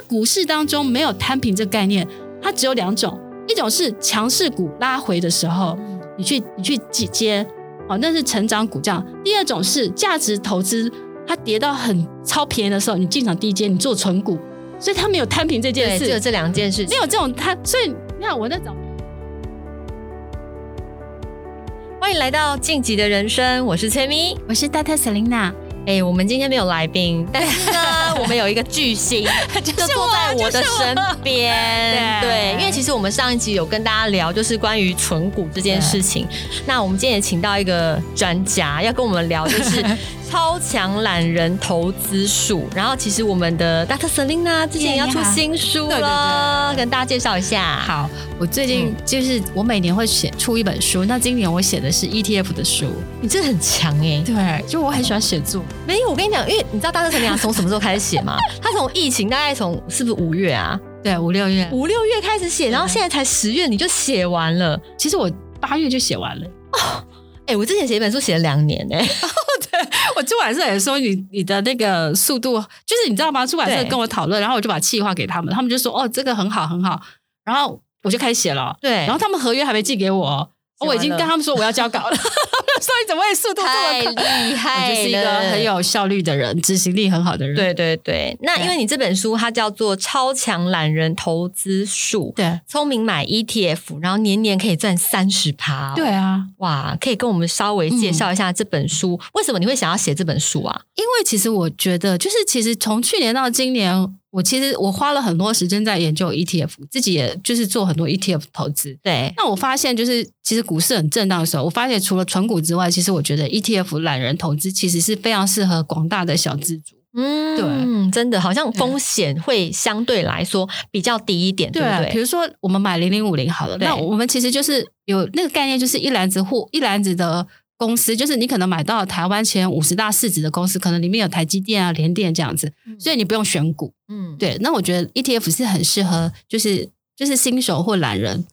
在股市当中没有摊平这个概念，它只有两种，一种是强势股拉回的时候，你去你去接，哦，那是成长股这样；第二种是价值投资，它跌到很超便宜的时候，你进场低接，你做存股，所以它没有摊平这件事，只有这两件事情，没有这种它，所以你看我在找。欢迎来到晋级的人生，我是崔咪，我是 Dr. Selina。哎，我们今天没有来宾，但是呢，我们有一个巨星，就坐在我的身边。对，对，因为其实我们上一集有跟大家聊，就是关于存股这件事情。那我们今天也请到一个专家，要跟我们聊，就是 超强懒人投资术。然后，其实我们的 Dr. Selena 之前也要出新书了，对对对，跟大家介绍一下。好，我最近就是我每年会写出一本书，那今年我写的是 ETF 的书。你真的很强哎，对，就我很喜欢写作。没有，我跟你讲，因为你知道大特成你从什么时候开始写吗？他从疫情大概从是不是五月啊？对，五六月，五六月开始写，然后现在才十月你就写完了。其实我八月就写完了。哦，哎，我之前写一本书写了两年呢。哦，对，我出版社也说你你的那个速度，就是你知道吗？出版社跟我讨论，然后我就把企划给他们，他们就说哦，这个很好很好，然后我就开始写了。对，然后他们合约还没寄给我。我已经跟他们说我要交稿了，所以怎么会速度这么快？太厉害就是一个很有效率的人，执行力很好的人。对对对，那因为你这本书它叫做《超强懒人投资术》，对，聪明买 ETF，然后年年可以赚三十趴。对啊，哇，可以跟我们稍微介绍一下这本书？嗯、为什么你会想要写这本书啊？因为其实我觉得，就是其实从去年到今年。我其实我花了很多时间在研究 ETF，自己也就是做很多 ETF 投资。对，那我发现就是其实股市很震荡的时候，我发现除了存股之外，其实我觉得 ETF 懒人投资其实是非常适合广大的小资族。嗯，对，真的好像风险会相对来说比较低一点，对，对不对？比如说我们买零零五零好了，那我们其实就是有那个概念，就是一篮子货，一篮子的。公司就是你可能买到台湾前五十大市值的公司，可能里面有台积电啊、联电这样子，所以你不用选股。嗯，对。那我觉得 ETF 是很适合，就是就是新手或懒人，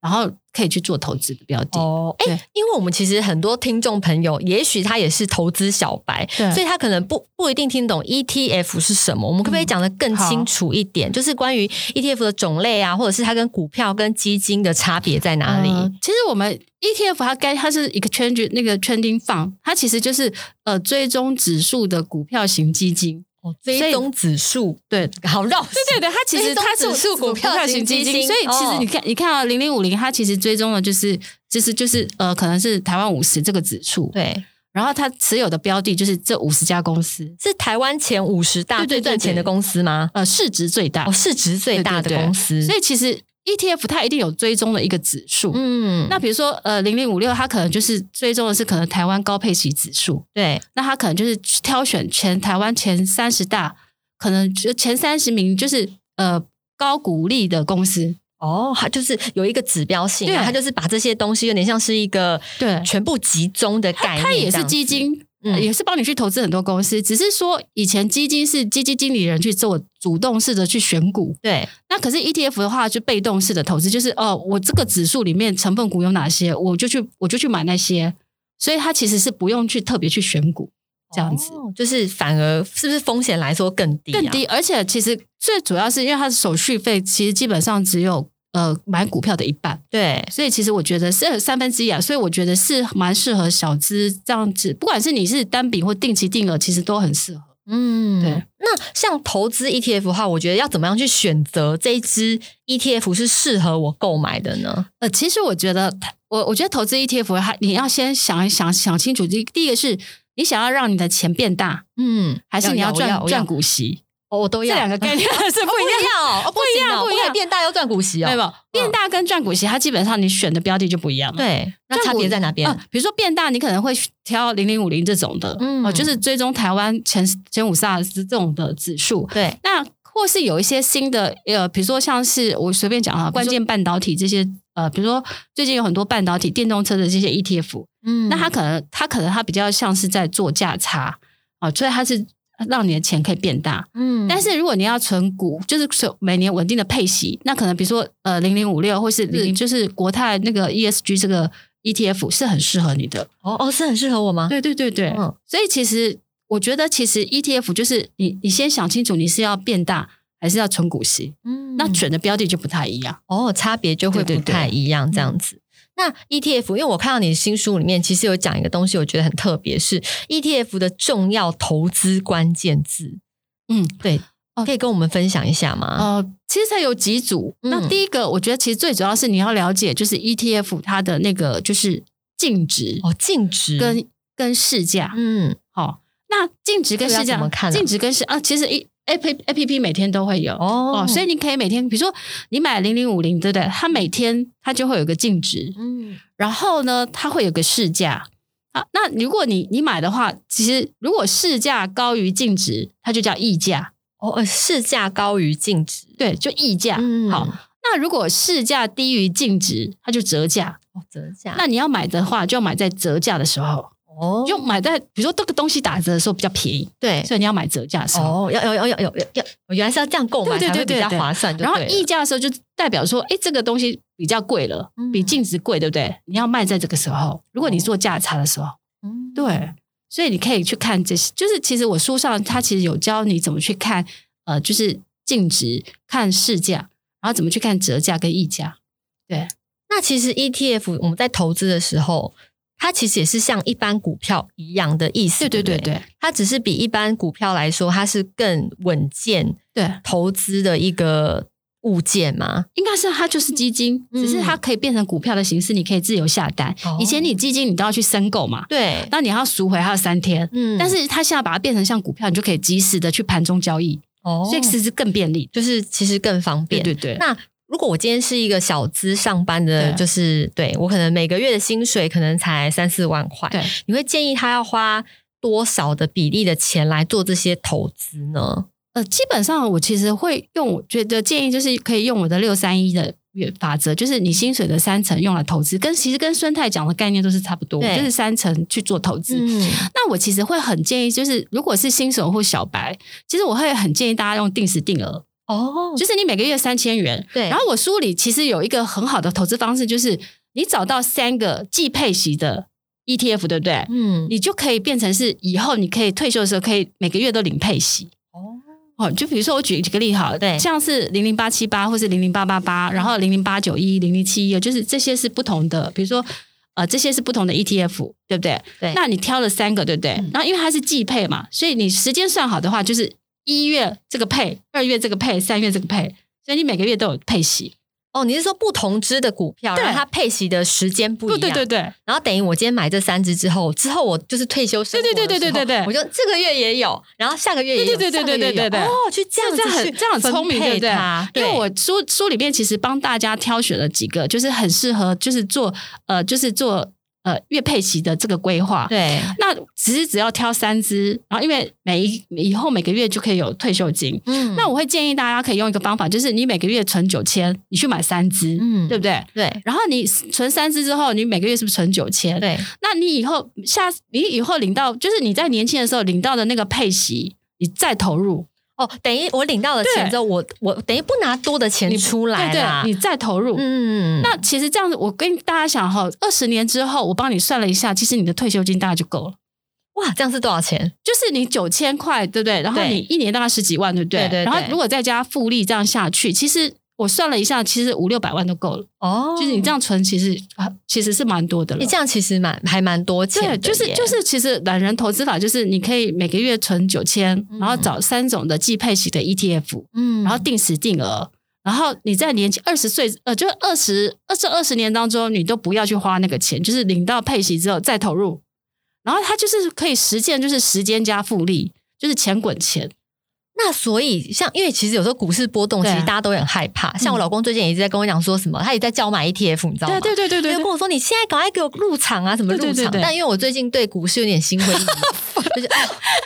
然后可以去做投资的标的哦。哎，因为我们其实很多听众朋友，也许他也是投资小白，所以他可能不不一定听懂 ETF 是什么。我们可不可以讲的更清楚一点？嗯、就是关于 ETF 的种类啊，或者是它跟股票跟基金的差别在哪里？呃、其实我们 ETF 它该它是一个 trend 那个 trending fund，它其实就是呃追踪指数的股票型基金。追踪指数，对，好绕。对对对，它其实它是指数股票型基金，所以其实你看，你看啊，零零五零，它其实追踪的就是，就是就是呃，可能是台湾五十这个指数。对，然后它持有的标的就是这五十家公司，是台湾前五十大最赚钱的公司吗？呃，市值最大，哦，市值最大的公司。所以其实。ETF 它一定有追踪的一个指数，嗯，那比如说呃零零五六，它可能就是追踪的是可能台湾高配息指数，对，那它可能就是挑选全台湾前三十大，可能就前三十名就是呃高股利的公司，哦，它就是有一个指标性，对，它就是把这些东西有点像是一个对。全部集中的概念，它也是基金。嗯、也是帮你去投资很多公司，只是说以前基金是基金经理人去做主动式的去选股，对。那可是 ETF 的话就被动式的投资，就是哦，我这个指数里面成分股有哪些，我就去我就去买那些，所以它其实是不用去特别去选股这样子，哦、就是反而是不是风险来说更低、啊？更低，而且其实最主要是因为它的手续费其实基本上只有。呃，买股票的一半，对，所以其实我觉得是三分之一啊，所以我觉得是蛮适合小资这样子，不管是你是单笔或定期定额，其实都很适合。嗯，对。那像投资 ETF 的话，我觉得要怎么样去选择这一支 ETF 是适合我购买的呢？呃，其实我觉得，我我觉得投资 ETF，还你要先想一想，想清楚。第第一个是你想要让你的钱变大，嗯，还是你要赚赚股息？哦，我都要。这两个概念 是不一样，哦，不一样，不一样，变大又赚股息哦，对吧？变大跟赚股息，它基本上你选的标的就不一样了。对，那差别在哪边？比如说变大，你可能会挑零零五零这种的，嗯，就是追踪台湾前前五十大这种的指数。对，那或是有一些新的，呃，比如说像是我随便讲哈，关键半导体这些，呃，比如说最近有很多半导体、电动车的这些 ETF，嗯，那它可能它可能它比较像是在做价差哦，所以它是。让你的钱可以变大，嗯，但是如果你要存股，就是每年稳定的配息，那可能比如说呃零零五六或是零，就是国泰那个 ESG 这个 ETF 是很适合你的。哦哦，是很适合我吗？对对对对，嗯，所以其实我觉得其实 ETF 就是你你先想清楚你是要变大还是要存股息？嗯，那选的标的就不太一样哦，差别就会不太一样，这样子。那 ETF，因为我看到你的新书里面其实有讲一个东西，我觉得很特别，是 ETF 的重要投资关键字。嗯，对，可以跟我们分享一下吗？呃，其实它有几组。那第一个，我觉得其实最主要是你要了解，就是 ETF 它的那个就是净值哦，净值跟跟市价。嗯，好，那净值跟市价怎么看？净值跟市啊，其实一。A P A P P 每天都会有哦，哦，所以你可以每天，比如说你买零零五零，对不对？它每天它就会有个净值，嗯，然后呢，它会有个市价啊。那如果你你买的话，其实如果市价高于净值，它就叫溢价哦。市价高于净值，对，就溢价。嗯，好，那如果市价低于净值，它就折价哦，折价。那你要买的话，就要买在折价的时候。哦，就买在比如说这个东西打折的时候比较便宜，对，所以你要买折价的时候，哦，要要要要要要，原来是要这样购买才会比较划算。然后溢价的时候就代表说，哎，这个东西比较贵了，比净值贵，对不对？你要卖在这个时候，如果你做价差的时候，嗯，对，所以你可以去看这些，就是其实我书上它其实有教你怎么去看，呃，就是净值、看市价，然后怎么去看折价跟溢价。对，那其实 ETF 我们在投资的时候。它其实也是像一般股票一样的意思，对对对对，它只是比一般股票来说，它是更稳健，对。投资的一个物件嘛。应该是它就是基金，只是它可以变成股票的形式，你可以自由下单。以前你基金你都要去申购嘛，对，那你要赎回还要三天，嗯，但是它现在把它变成像股票，你就可以及时的去盘中交易，哦，所以其实更便利，就是其实更方便，对对对。那如果我今天是一个小资上班的，就是对，我可能每个月的薪水可能才三四万块，对，你会建议他要花多少的比例的钱来做这些投资呢？呃，基本上我其实会用，我觉得建议就是可以用我的六三一的法则，就是你薪水的三成用来投资，跟其实跟孙太讲的概念都是差不多，就是三成去做投资。嗯，那我其实会很建议，就是如果是新手或小白，其实我会很建议大家用定时定额。哦，就是你每个月三千元，对。然后我书里其实有一个很好的投资方式，就是你找到三个既配息的 ETF，对不对？嗯，你就可以变成是以后你可以退休的时候可以每个月都领配息。哦，哦，就比如说我举几个例好，对，像是零零八七八或是零零八八八，然后零零八九一、零零七一，就是这些是不同的，比如说呃，这些是不同的 ETF，对不对？对。那你挑了三个，对不对？嗯，然后因为它是季配嘛，所以你时间算好的话，就是。一月这个配，二月这个配，三月这个配，所以你每个月都有配息哦。你是说不同支的股票，然后它配息的时间不一样？对对对。然后等于我今天买这三支之后，之后我就是退休生活对对对对对对，我就这个月也有，然后下个月也有，对对对对对对。哦，去这样子这样很这样很聪明，对不对？因为我书书里面其实帮大家挑选了几个，就是很适合，就是做呃，就是做。呃，月配息的这个规划，对，那其实只要挑三支，然后因为每一以后每个月就可以有退休金，嗯，那我会建议大家可以用一个方法，就是你每个月存九千，你去买三支，嗯，对不对？对，然后你存三支之后，你每个月是不是存九千？对，那你以后下你以后领到，就是你在年轻的时候领到的那个配息，你再投入。哦，等于我领到了钱之后，我我等于不拿多的钱出来啦，你再投入。嗯，那其实这样子，我跟大家想哈，二十年之后，我帮你算了一下，其实你的退休金大概就够了。哇，这样是多少钱？就是你九千块，对不对？然后你一年大概十几万，对不对？对对。然后如果再加复利，这样下去，其实。我算了一下，其实五六百万都够了哦。就是你这样存，其实其实是蛮多的了。你这样其实蛮还蛮多钱的。对，就是就是，其实懒人投资法就是你可以每个月存九千，嗯，然后找三种的季配型的 ETF，嗯，然后定时定额，然后你在年轻二十岁呃，就二十二这二十年当中，你都不要去花那个钱，就是领到配息之后再投入，然后它就是可以实现就是时间加复利，就是钱滚钱。那所以，像因为其实有时候股市波动，其实大家都很害怕。像我老公最近也一直在跟我讲说什么，他也在叫我买 ETF，你知道吗？对对对对，他就跟我说：“你现在赶快给我入场啊，什么入场？”但因为我最近对股市有点心灰意冷，就是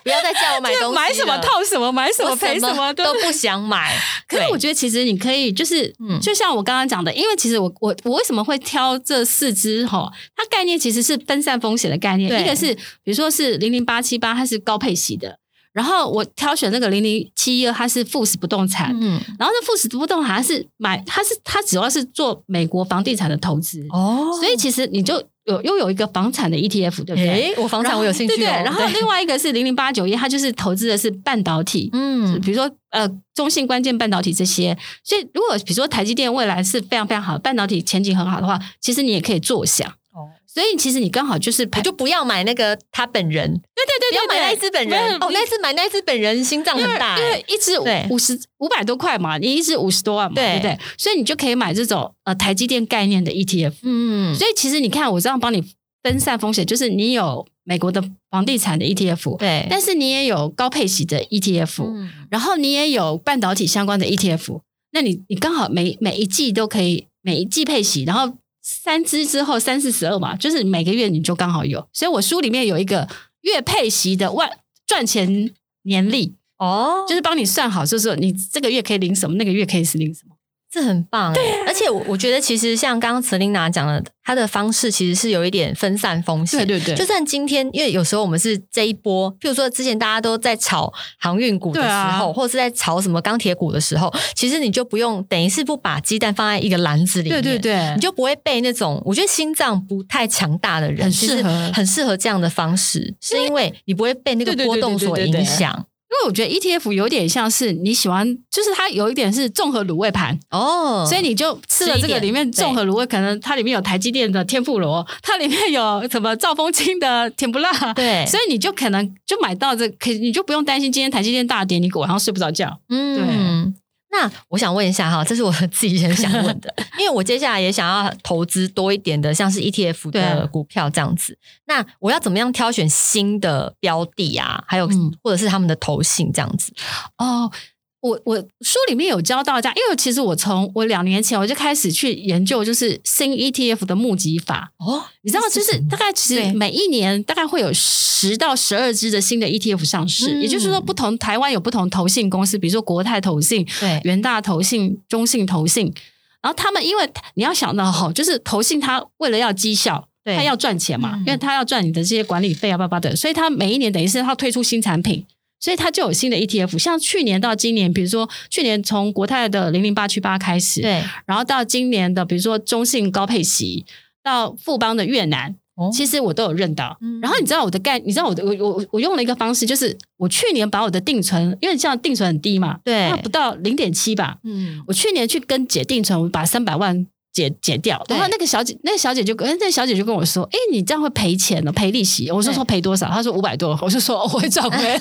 不要再叫我买东西，买什么套什么，买什么赔什么都不想买。可是我觉得其实你可以，就是就像我刚刚讲的，因为其实我我我为什么会挑这四只哈？它概念其实是分散风险的概念，一个是比如说是零零八七八，它是高配息的。然后我挑选那个零零七一二，它是富时不动产，嗯，然后那富时不动产它是买，它是它主要是做美国房地产的投资哦，所以其实你就有又有一个房产的 ETF，对不对？我房产我有兴趣、哦。对对。然后另外一个是零零八九一，它就是投资的是半导体，嗯，比如说呃中性关键半导体这些。所以如果比如说台积电未来是非常非常好，半导体前景很好的话，其实你也可以做想。所以其实你刚好就是，就不要买那个他本人，对对对，不要买那一只本人。哦，那只买那只本人心脏很大，因为一只五十五百多块嘛，你一只五十多万嘛，对不对？所以你就可以买这种呃台积电概念的 ETF。嗯，所以其实你看，我这样帮你分散风险，就是你有美国的房地产的 ETF，对，但是你也有高配息的 ETF，嗯，然后你也有半导体相关的 ETF，那你你刚好每每一季都可以每一季配息，然后。三支之后三四十二嘛，就是每个月你就刚好有，所以我书里面有一个月配息的万赚钱年历哦，就是帮你算好，就是说你这个月可以领什么，那个月可以是领什么。这很棒，对，而且我我觉得其实像刚刚 Selena 讲的，他的方式其实是有一点分散风险，对对对。就算今天，因为有时候我们是这一波，譬如说之前大家都在炒航运股的时候，或者是在炒什么钢铁股的时候，其实你就不用等于是不把鸡蛋放在一个篮子里面，对对对，你就不会被那种我觉得心脏不太强大的人，很适合。很适合这样的方式，是因为你不会被那个波动所影响。因为我觉得 ETF 有点像是你喜欢，就是它有一点是综合卤味盘。哦，所以你就吃了这个里面综合卤味，可能它里面有台积电的天妇罗，它里面有什么兆丰金的甜不辣，对，所以你就可能就买到这，可你就不用担心今天台积电大跌，你晚上睡不着觉，嗯，对。那我想问一下哈，这是我自己很想问的，因为我接下来也想要投资多一点的，像是 ETF 的股票这样子。那我要怎么样挑选新的标的啊？还有或者是他们的投信这样子？嗯、哦。我我书里面有教大家，因为其实我从我两年前我就开始去研究，就是新 ETF 的募集法哦，你知道，就是大概其实每一年大概会有十到十二支的新的 ETF 上市，嗯、也就是说，不同台湾有不同投信公司，比如说国泰投信、对元大投信、中信投信，然后他们因为你要想到哈，就是投信它为了要绩效，对他要赚钱嘛，嗯、因为他要赚你的这些管理费啊，巴巴的，所以他每一年等于是他推出新产品。所以它就有新的 ETF，像去年到今年，比如说去年从国泰的零零八七八开始，对，然后到今年的比如说中信高配息，到富邦的越南，哦、其实我都有认到。嗯、然后你知道我的概，你知道我的我我我用了一个方式，就是我去年把我的定存，因为这样定存很低嘛，对，它不到零点七吧，嗯，我去年去跟解定存，我把三百万。解解掉，然后那个小姐，那个小姐就跟那个小姐就跟我说：“哎，你这样会赔钱的，赔利息。”我说：“说赔多少？”她说：“五百多。”我就说：“我会赚回来。”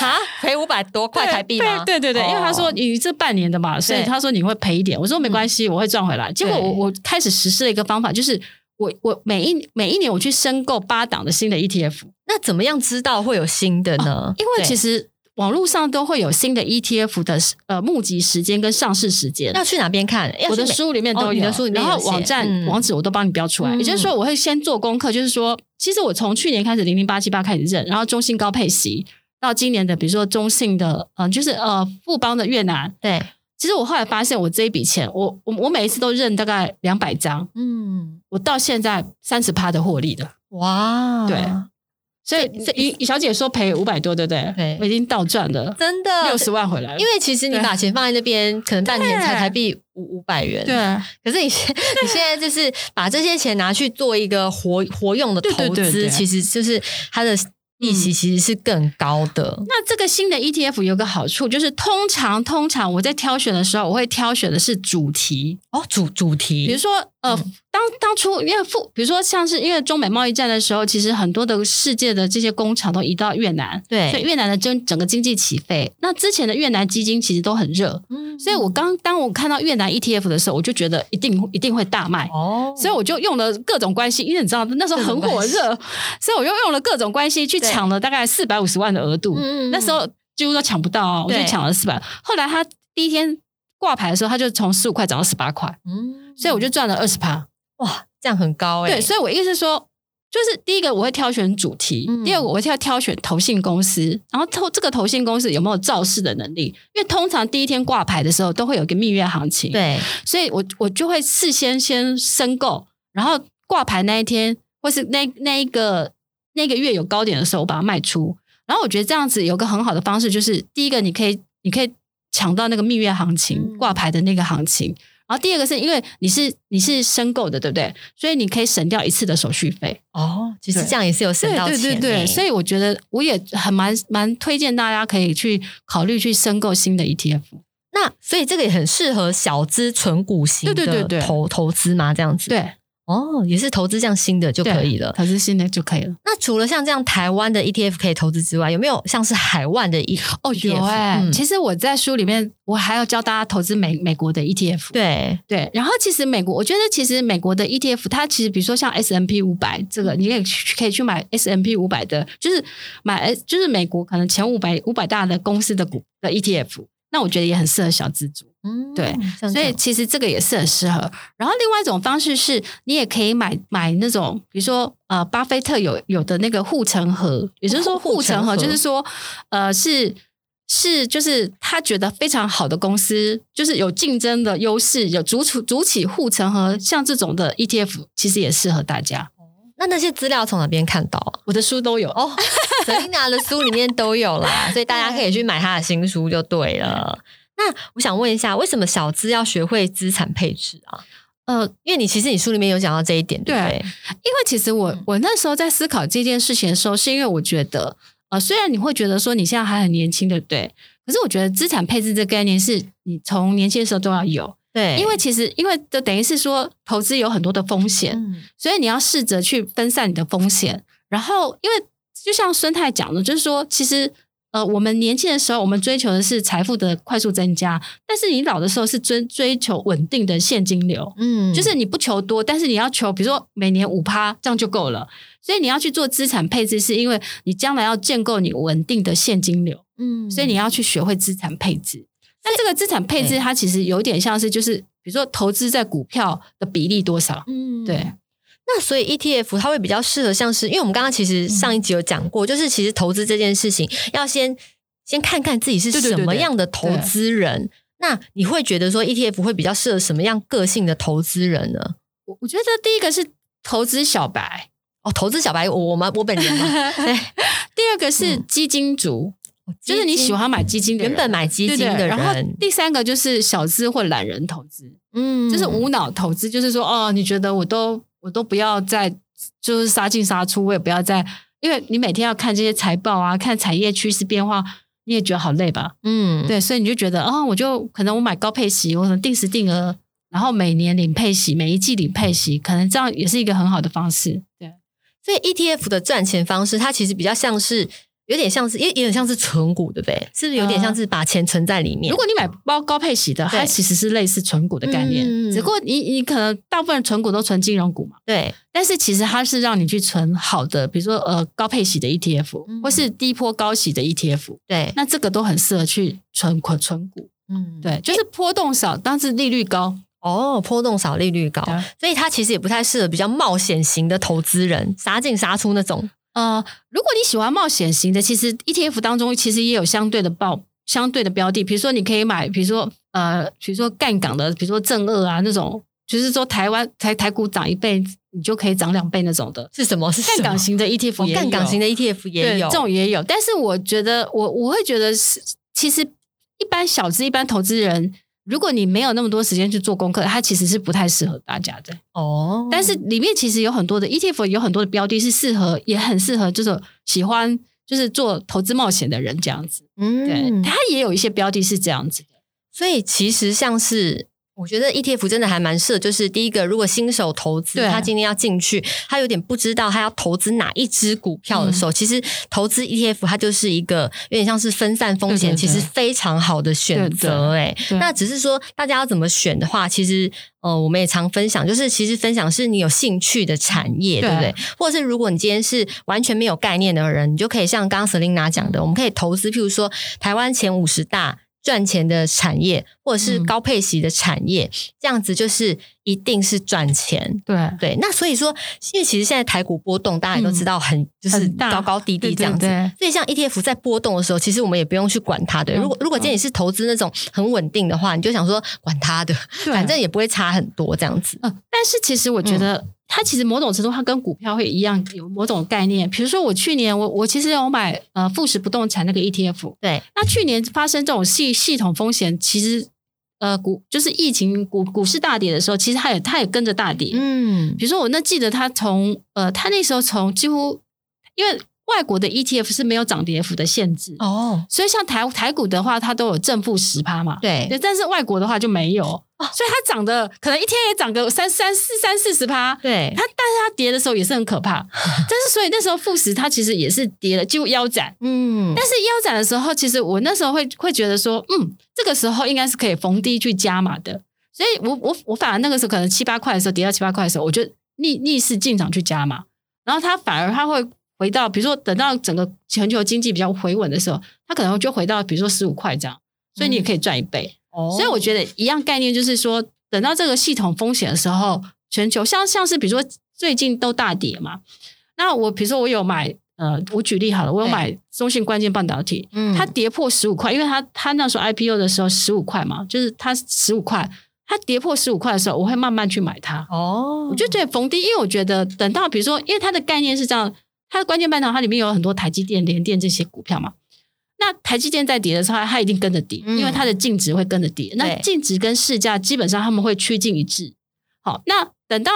啊，赔五百多块台币吗？对对对，因为她说你这半年的嘛，所以她说你会赔一点。我说没关系，我会赚回来。结果我我开始实施了一个方法，就是我我每一每一年我去申购八档的新的 ETF。那怎么样知道会有新的呢？因为其实。网络上都会有新的 ETF 的呃募集时间跟上市时间，要去哪边看？我的书里面都有，哦、你的书里面，然后网站、嗯、网址我都帮你标出来。也就是说，我会先做功课，就是说，其实我从去年开始零零八七八开始认，然后中信高配息到今年的，比如说中信的，嗯、呃，就是呃富邦的越南。对，其实我后来发现，我这一笔钱，我我我每一次都认大概两百张，嗯，我到现在三十趴的获利的，哇，对。所以这一小姐说赔五百多，对不对？对，我已经倒赚了，真的六十万回来了。因为其实你把钱放在那边，可能半年才台币五五百元。对，可是你现你现在就是把这些钱拿去做一个活 活用的投资，其实就是它的。利息其实是更高的。嗯。那这个新的 ETF 有个好处，就是通常通常我在挑选的时候，我会挑选的是主题哦，主主题，比如说呃，当当初因为富，比如说像是因为中美贸易战的时候，其实很多的世界的这些工厂都移到越南，对，所以越南的整整个经济起飞。那之前的越南基金其实都很热，嗯，所以我刚当我看到越南 ETF 的时候，我就觉得一定一定会大卖哦，所以我就用了各种关系，因为你知道那时候很火热，所以我又用了各种关系去抢了大概四百五十万的额度，嗯、那时候几乎都抢不到哦，我就抢了四百。后来他第一天挂牌的时候，他就从十五块涨到十八块，嗯，所以我就赚了二十趴，哇，这样很高哎。对，所以我意思是说，就是第一个我会挑选主题，嗯、第二个我会挑挑选投信公司，然后投这个投信公司有没有造势的能力，因为通常第一天挂牌的时候都会有一个蜜月行情，对，所以我我就会事先先申购，然后挂牌那一天或是那那一个。那个月有高点的时候，我把它卖出。然后我觉得这样子有个很好的方式，就是第一个，你可以你可以抢到那个蜜月行情挂牌的那个行情。然后第二个是因为你是你是申购的，对不对？所以你可以省掉一次的手续费。哦，其实这样也是有省到钱。对对对对，所以我觉得我也很蛮蛮推荐大家可以去考虑去申购新的 ETF。那所以这个也很适合小资纯股型的投对对对对投资嘛？这样子对。哦，也是投资这样新的就可以了，投资新的就可以了。那除了像这样台湾的 ETF 可以投资之外，有没有像是海外的 ETF？哦，有哎、欸嗯。其实我在书里面，我还要教大家投资美美国的 ETF。对对。然后其实美国，我觉得其实美国的 ETF，它其实比如说像 S M P 五百这个，你也可以去买 S M P 五百的，就是买就是美国可能前五百五百大的公司的股的 ETF。那我觉得也很适合小资族。嗯，对，所以其实这个也是很适合。然后另外一种方式是，你也可以买买那种，比如说呃，巴菲特有有的那个护城河，也就是说护城河，就是说呃是是就是他觉得非常好的公司，就是有竞争的优势，有主储主起护城河，像这种的 ETF 其实也适合大家。那那些资料从哪边看到？我的书都有哦 Selena 的书里面都有啦，所以大家可以去买他的新书就对了。那我想问一下，为什么小资要学会资产配置啊？呃，因为你其实你书里面有讲到这一点，对，对，对，因为其实我我那时候在思考这件事情的时候，是因为我觉得，呃，虽然你会觉得说你现在还很年轻，对不对？可是我觉得资产配置这个概念是你从年轻的时候都要有，对，因为其实因为就等于是说投资有很多的风险，嗯，所以你要试着去分散你的风险。然后，因为就像孙太讲的，就是说其实。呃，我们年轻的时候，我们追求的是财富的快速增加，但是你老的时候是追追求稳定的现金流，嗯，就是你不求多，但是你要求，比如说每年五趴，这样就够了。所以你要去做资产配置，是因为你将来要建构你稳定的现金流，嗯，所以你要去学会资产配置。那这个资产配置，它其实有点像是，就是比如说投资在股票的比例多少，嗯，对。那所以 ETF 它会比较适合，像是因为我们刚刚其实上一集有讲过，嗯、就是其实投资这件事情要先先看看自己是什么样的投资人。对对对对。那你会觉得说 ETF 会比较适合什么样个性的投资人呢？我我觉得第一个是投资小白哦，投资小白，我们？我本人嘛？对。第二个是基金族，嗯、就是你喜欢买基金的人，原本买基金的然后第三个就是小资或懒人投资，嗯，就是无脑投资，就是说哦，你觉得我都。我都不要再就是杀进杀出，我也不要再，因为你每天要看这些财报啊，看产业趋势变化，你也觉得好累吧？嗯，对，所以你就觉得啊、哦，我就可能我买高配息，我可能定时定额，然后每年领配息，每一季领配息，可能这样也是一个很好的方式。对，所以 ETF 的赚钱方式，它其实比较像是。有点像是，也有点像是存股，对不对？是不是有点像是把钱存在里面？如果你买包高配息的，它其实是类似存股的概念。嗯、只不过你你可能大部分存股都存金融股嘛。对。但是其实它是让你去存好的，比如说呃高配息的 ETF，、嗯、或是低波高息的 ETF。对。那这个都很适合去存存存股。嗯，对，就是波动少，但是利率高。哦，波动少，利率高，所以它其实也不太适合比较冒险型的投资人，杀进杀出那种。呃，如果你喜欢冒险型的，其实 ETF 当中其实也有相对的报相对的标的，比如说你可以买，比如说呃，比如说干港的，比如说正二啊那种，就是说台湾台台股涨一倍，你就可以涨两倍那种的，是什么？是干港型的 ETF 也有，杠杆型的 ETF 也有，这种也有。但是我觉得，我我会觉得是，其实一般小资、一般投资人。如果你没有那么多时间去做功课，它其实是不太适合大家的哦。但是里面其实有很多的 ETF，有很多的标的是适合，也很适合，就是喜欢就是做投资冒险的人这样子。嗯，对，它也有一些标的是这样子的。所以其实像是。我觉得 ETF 真的还蛮适合，就是第一个，如果新手投资，他今天要进去，他有点不知道他要投资哪一支股票的时候，嗯、其实投资 ETF 它就是一个有点像是分散风险，对对对，其实非常好的选择。哎，那只是说大家要怎么选的话，其实呃，我们也常分享，就是其实分享是你有兴趣的产业，对，对不对？或者是如果你今天是完全没有概念的人，你就可以像刚刚 Selina 讲的，我们可以投资，譬如说台湾前五十大。赚钱的产业，或者是高配息的产业，嗯、这样子就是一定是赚钱。对对，那所以说，因为其实现在台股波动，大家也都知道很，很就是高高低低这样子。对对对，所以像 ETF 在波动的时候，其实我们也不用去管它。对，如果如果今天你是投资那种很稳定的话，你就想说管它的，反正也不会差很多这样子。嗯，但是其实我觉得。嗯它其实某种程度，它跟股票会一样，有某种概念。比如说，我去年我我其实有买呃富时不动产那个 ETF，对。那去年发生这种系系统风险，其实呃股就是疫情股股市大跌的时候，其实它也它也跟着大跌。嗯，比如说我那记得它从呃，它那时候从几乎因为。外国的 ETF 是没有涨跌幅的限制哦，所以像台台股的话，它都有正负十趴嘛。对，但是外国的话就没有，哦、所以它涨的可能一天也涨个三三四三四十趴。对，它但是它跌的时候也是很可怕。但是所以那时候负十它其实也是跌了，就腰斩。嗯，但是腰斩的时候，其实我那时候会会觉得说，嗯，这个时候应该是可以逢低去加码的。所以我我我反而那个时候可能七八块的时候跌到七八块的时候，我就逆逆势进场去加码，然后它反而它会。回到比如说，等到整个全球经济比较回稳的时候，它可能就回到比如说十五块这样，所以你也可以赚一倍。嗯、所以我觉得一样概念就是说，等到这个系统风险的时候，全球像像是比如说最近都大跌嘛，那我比如说我有买呃，我举例好了，我有买中信关键半导体，嗯，它跌破十五块，因为它它那时候 IPO 的时候十五块嘛，就是它十五块，它跌破十五块的时候，我会慢慢去买它。哦，我就觉得逢低，因为我觉得等到比如说，因为它的概念是这样。它的关键半导体，它里面有很多台积电、联电这些股票嘛。那台积电在跌的时候，它一定跟着跌，嗯、因为它的净值会跟着跌。那净值跟市价基本上他们会趋近一致。好，那等到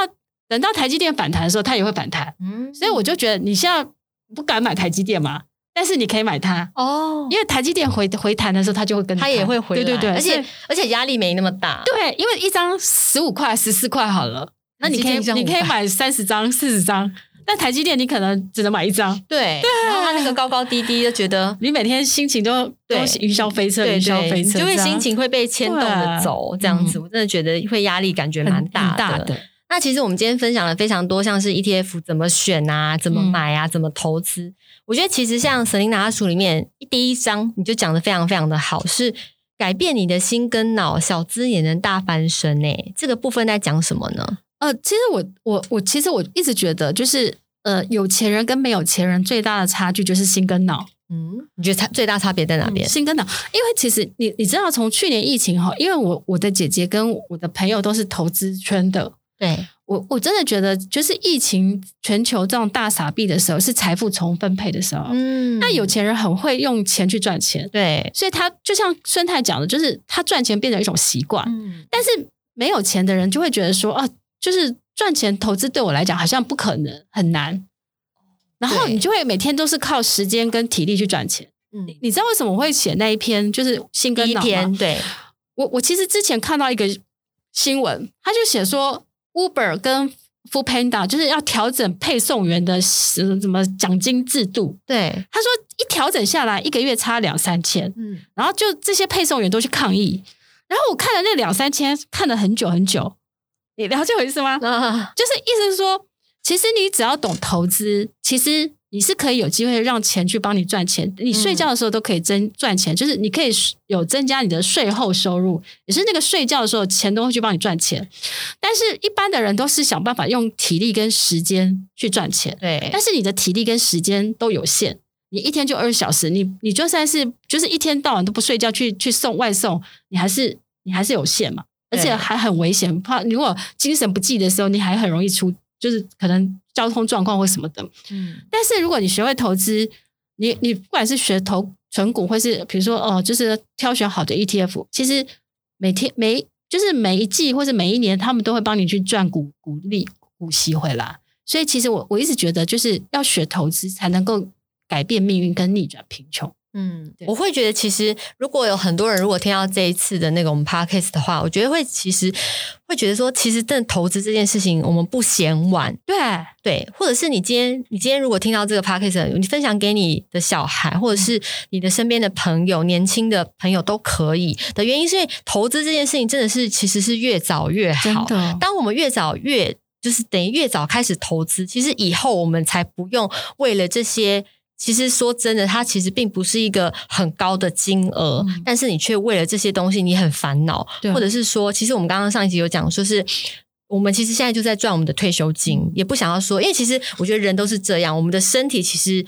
等到台积电反弹的时候，它也会反弹。嗯，所以我就觉得你现在不敢买台积电嘛，但是你可以买它哦，因为台积电回回弹的时候，它就会跟着它也会回来。对对对，而且而且压力没那么大。对，因为一张十五块、十四块好了，那你可以你可以买三十张、四十张。但台积电你可能只能买一张，对，对，然后它那个高高低低，就觉得 你每天心情都都云霄飞车，云霄飞车，就会心情会被牵动的走，这样子，我真的觉得会压力感觉蛮大的。大的。那其实我们今天分享了非常多，像是 ETF 怎么选啊，怎么买啊，怎么投资。我觉得其实像 Selena 书里面第一章你就讲的非常非常的好，是改变你的心跟脑，小资也能大翻身诶。这个部分在讲什么呢？呃，其实我我我其实我一直觉得，就是呃，有钱人跟没有钱人最大的差距就是心跟脑。嗯，你觉得差最大差别在哪边？嗯，心跟脑，因为其实你你知道，从去年疫情哈，因为我我的姐姐跟我的朋友都是投资圈的，对我我真的觉得，就是疫情全球这种大傻币的时候，是财富重分配的时候。嗯，那有钱人很会用钱去赚钱，对，所以他就像孙太讲的，就是他赚钱变成一种习惯。嗯，但是没有钱的人就会觉得说啊。就是赚钱投资对我来讲好像不可能，很难，然后你就会每天都是靠时间跟体力去赚钱。嗯，你知道为什么我会写那一篇就是新跟脑吗？篇对，我我其实之前看到一个新闻，他就写说 Uber 跟 Foodpanda 就是要调整配送员的什么奖金制度。对，他说一调整下来一个月差两三千，嗯，然后就这些配送员都去抗议，然后我看了那两三千，看了很久很久。你了解我意思吗？就是意思是说，其实你只要懂投资，其实你是可以有机会让钱去帮你赚钱。你睡觉的时候都可以增赚钱，就是你可以有增加你的税后收入，也是那个睡觉的时候钱都会去帮你赚钱。但是一般的人都是想办法用体力跟时间去赚钱，对。但是你的体力跟时间都有限，你一天就二十小时，你你就算是就是一天到晚都不睡觉去去送外送，你还是你还是有限嘛。而且还很危险，怕如果精神不济的时候，你还很容易出，就是可能交通状况或什么的。嗯，但是如果你学会投资，你你不管是学投存股，或是比如说哦，就是挑选好的 ETF，其实每天每就是每一季或是每一年，他们都会帮你去赚股股利股息回来。所以其实我我一直觉得，就是要学投资，才能够改变命运跟逆转贫穷。嗯，我会觉得其实如果有很多人如果听到这一次的那个我们 podcast 的话，我觉得会其实会觉得说，其实真的投资这件事情我们不嫌晚，对对，或者是你今天你今天如果听到这个 podcast，你分享给你的小孩或者是你的身边的朋友、年轻的朋友都可以的原因，是因为投资这件事情真的是其实是越早越好。当我们越早越就是等于越早开始投资，其实以后我们才不用为了这些。其实说真的，它其实并不是一个很高的金额，嗯、但是你却为了这些东西你很烦恼，或者是说，其实我们刚刚上一集有讲，说是我们其实现在就在赚我们的退休金，嗯、也不想要说，因为其实我觉得人都是这样，我们的身体其实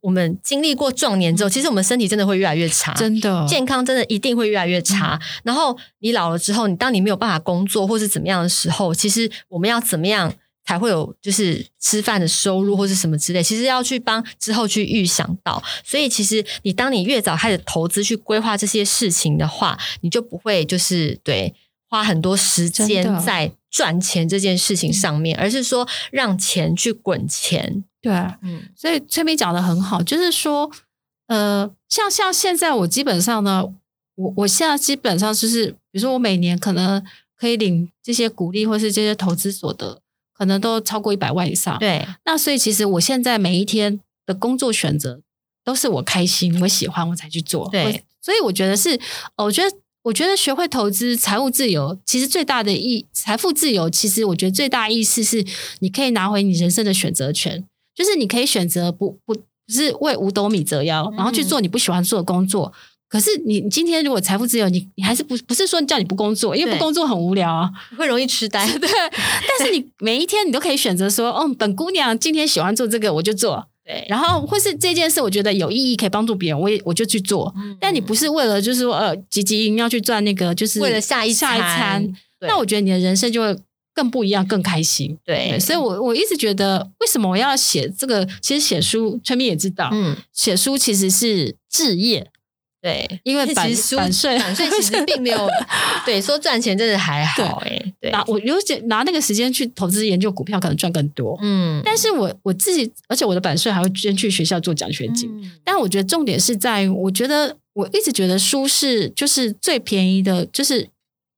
我们经历过壮年之后，其实我们身体真的会越来越差，真的健康真的一定会越来越差。嗯、然后你老了之后，你当你没有办法工作或是怎么样的时候，其实我们要怎么样？才会有就是吃饭的收入或是什么之类，其实要去帮之后去预想到。所以其实你当你越早开始投资去规划这些事情的话，你就不会就是对花很多时间在赚钱这件事情上面，而是说让钱去滚钱。对，嗯，所以崔明讲的很好，就是说，呃，像像现在我基本上呢，我我现在基本上就是，比如说我每年可能可以领这些股利或是这些投资所得。可能都超过一百万以上，对。那所以其实我现在每一天的工作选择都是我开心、我喜欢我才去做，对。所以我觉得是，我觉得，我觉得学会投资、财务自由，其实最大的意财富自由，其实我觉得最大意思是，你可以拿回你人生的选择权，就是你可以选择不不不是为五斗米折腰，然后去做你不喜欢做的工作。嗯可是你今天如果财富自由，你你还是不不是说叫你不工作，因为不工作很无聊啊，会容易痴呆。对，但是你每一天你都可以选择说，哦，本姑娘今天喜欢做这个，我就做。对，然后或是这件事我觉得有意义，可以帮助别人，我也我就去做。嗯，但你不是为了就是说呃，积极营要去赚那个，就是为了下一下一餐。那我觉得你的人生就会更不一样，更开心。对，对，所以我我一直觉得，为什么我要写这个？其实写书，春明也知道，嗯，写书其实是置业。对，因为版税版税版税其实并没有 对说赚钱真的还好哎、欸，对，拿我有点拿那个时间去投资研究股票，可能赚更多。嗯，但是我我自己，而且我的版税还会捐去学校做奖学金。嗯、但我觉得重点是在于，我觉得我一直觉得书是就是最便宜的，就是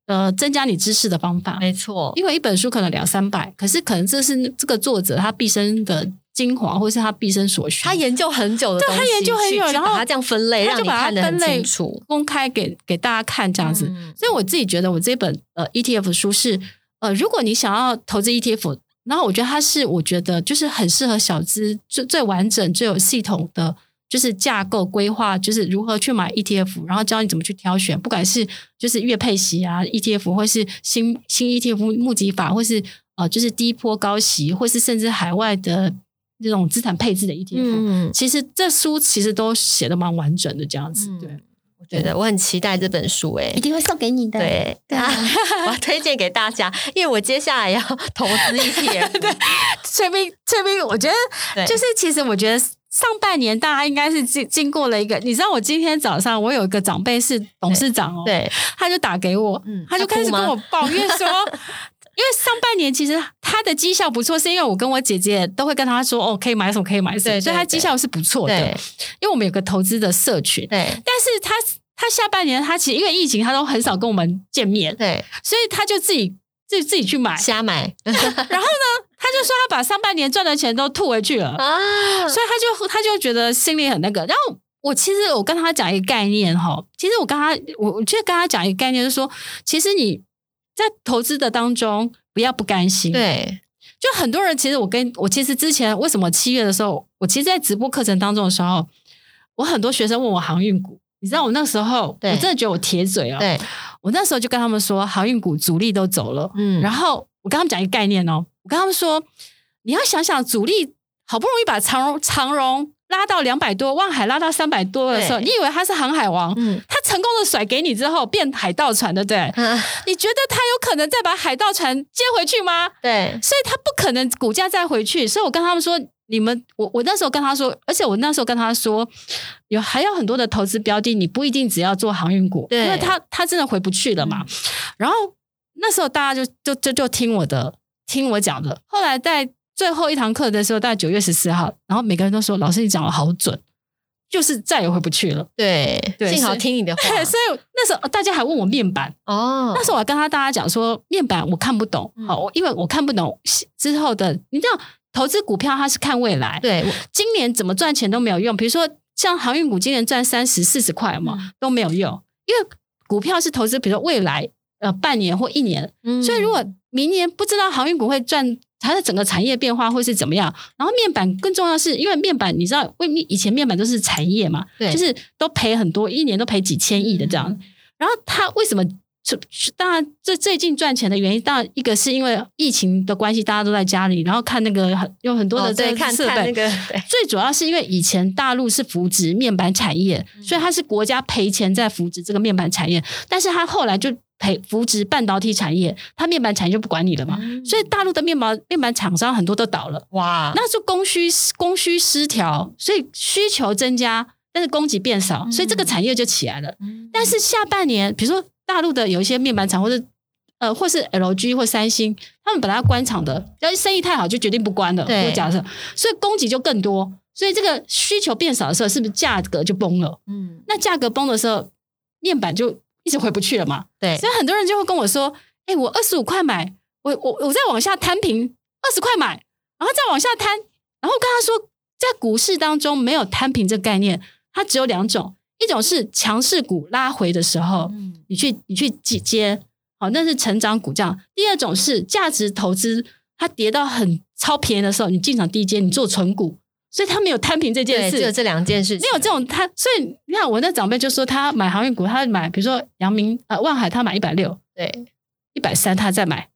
呃增加你知识的方法。没错，因为一本书可能两三百，可是可能这是这个作者他毕生的。精华，或是他毕生所学，他研究很久的东西，对，他研究很久，然后他这样分类，他就把它分类让你看得很清楚，公开给给大家看这样子。嗯、所以我自己觉得，我这本呃 ETF 书是呃，如果你想要投资 ETF，然后我觉得它是我觉得就是很适合小资最最完整、最有系统的，就是架构规划，就是如何去买 ETF，然后教你怎么去挑选，不管是就是月配息啊 ETF，或是新新 ETF 募集法，或是呃就是低波高息，或是甚至海外的。这种资产配置的 ETF，嗯，其实这书其实都写的蛮完整的，这样子。对，我觉得我很期待这本书，诶，一定会送给你的。对，对。啊，我要推荐给大家，因为我接下来要投资 ETF。对，崔咪，崔咪，我觉得就是其实我觉得上半年大家应该是经经过了一个，你知道，我今天早上我有一个长辈是董事长哦，对，他就打给我，他就开始跟我抱怨说。因为上半年其实他的绩效不错，是因为我跟我姐姐都会跟他说哦，可以买什么可以买什么，所以他绩效是不错的。因为我们有个投资的社群，对。但是他他下半年他其实因为疫情，他都很少跟我们见面，对。所以他就自己自己自己去买瞎买，然后呢，他就说他把上半年赚的钱都吐回去了 啊，所以他就他就觉得心里很那个。然后我其实我跟他讲一个概念哈，其实我跟他我我就跟他讲一个概念，就是说其实你。在投资的当中，不要不甘心。对，就很多人，其实我跟我其实之前为什么七月的时候，我其实，在直播课程当中的时候，我很多学生问我航运股，你知道我那时候，我真的觉得我铁嘴哦。对，我那时候就跟他们说，航运股主力都走了。嗯，然后我跟他们讲一个概念哦，我跟他们说，你要想想，主力好不容易把长荣长荣。拉到两百多，万海拉到三百多的时候，你以为他是航海王？嗯，他成功的甩给你之后变海盗船，对不对？嗯，你觉得他有可能再把海盗船接回去吗？对，所以他不可能股价再回去。所以我跟他们说，你们我我那时候跟他说，而且我那时候跟他说，有还有很多的投资标的，你不一定只要做航运股，对，因为他他真的回不去了嘛。嗯，然后那时候大家就就就就听我的，听我讲的。后来在。最后一堂课的时候，大概九月十四号，然后每个人都说：“老师，你讲的好准，就是再也回不去了。”对，对，幸好听你的话。所以那时候大家还问我面板哦，那时候我还跟他大家讲说面板我看不懂，好、嗯，因为我看不懂之后的。你知道，投资股票它是看未来，对，今年怎么赚钱都没有用。比如说像航运股，今年赚三十四十块嘛，嗯、都没有用，因为股票是投资，比如说未来呃半年或一年，嗯、所以如果明年不知道航运股会赚。它的整个产业变化会是怎么样？然后面板更重要是，因为面板你知道，为以前面板都是产业嘛，对，就是都赔很多，一年都赔几千亿的这样。嗯、然后它为什么？当然，这最近赚钱的原因，当然一个是因为疫情的关系，大家都在家里，然后看那个很有很多的这个设备。哦、看那个，最主要是因为以前大陆是扶植面板产业，嗯、所以它是国家赔钱在扶植这个面板产业，但是它后来就培扶植半导体产业，它面板产业就不管你了嘛。嗯、所以大陆的面板面板厂商很多都倒了，哇，那就供需供需失调，所以需求增加，但是供给变少，所以这个产业就起来了。嗯、但是下半年，比如说大陆的有一些面板厂，或者呃，或是 LG 或三星，他们本来要关厂的，要生意太好就决定不关了。对，假设，所以供给就更多，所以这个需求变少的时候，是不是价格就崩了？嗯，那价格崩的时候，面板就一直回不去了嘛。对，所以很多人就会跟我说：“哎、欸，我二十五块买，我我我再往下摊平二十块买，然后再往下摊。”然后跟他说，在股市当中没有摊平这个概念，它只有两种，一种是强势股拉回的时候，嗯、你去你去接接。好，那是成长股这样。第二种是价值投资，它跌到很超便宜的时候，你进场低接，你做存股，所以他没有摊平这件事。只有这两件事，没有这种他。所以你看，我那长辈就说，他买航运股，他买比如说阳明呃万海，他买一百六，对，一百三他再买，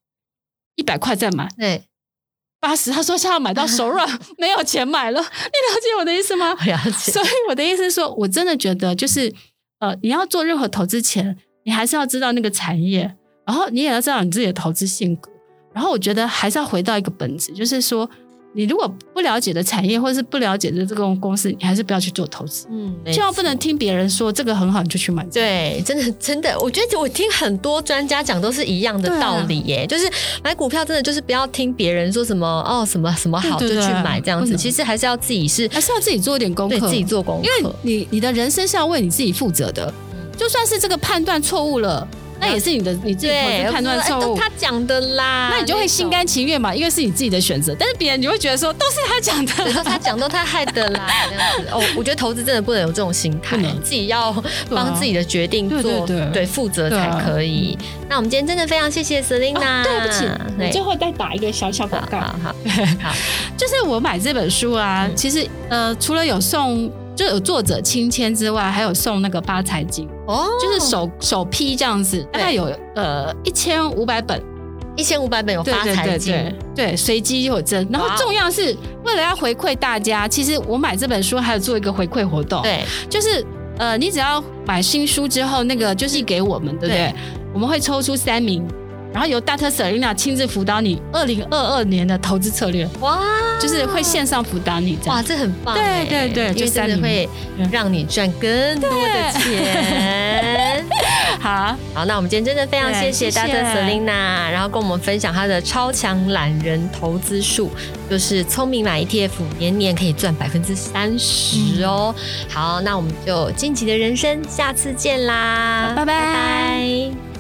一百块再买，对，八十他说他要买到手软，没有钱买了。你了解我的意思吗？了解。所以我的意思是说，我真的觉得就是呃，你要做任何投资前，你还是要知道那个产业。然后你也要知道你自己的投资性格，然后我觉得还是要回到一个本质，就是说，你如果不了解的产业或者是不了解的这个公司，你还是不要去做投资。嗯，千万不能听别人说这个很好，你就去买。对，真的真的，我觉得我听很多专家讲都是一样的道理耶，啊、就是买股票真的就是不要听别人说什么哦什么什么好就去买这样子，其实还是要自己是还是要自己做一点功课，对自己做功课，因为你你的人生是要为你自己负责的，就算是这个判断错误了。那也是你的你自己判断错误，他讲的啦，那你就会心甘情愿嘛，因为是你自己的选择。但是别人你会觉得说都是他讲的，他讲都他害的啦，这样子。哦，我觉得投资真的不能有这种心态，自己要帮自己的决定做对。负责才可以。那我们今天真的非常谢谢 Selina，对不起，我最后再打一个小小广告，好好，就是我买这本书啊，其实呃，除了有送。就有作者亲签之外，还有送那个发财金哦，就是首首批这样子，大概有呃一千五百本，一千五百本有发财金，对，随机有赠。然后重要是为了要回馈大家，其实我买这本书还有做一个回馈活动，对，就是呃，你只要买新书之后，那个就是给我们，对不对？我们会抽出三名。然后由 Dr. Selina 亲自辅导你二零二二年的投资策略，哇，就是会线上辅导你这样，哇，这很棒，对对对，就真的会让你赚更多的钱。好好，那我们今天真的非常谢谢 Dr. Selina，然后跟我们分享她的超强懒人投资术，就是聪明买 ETF，年年可以赚百分之三十哦。好，那我们就进击的人生，下次见啦，拜拜。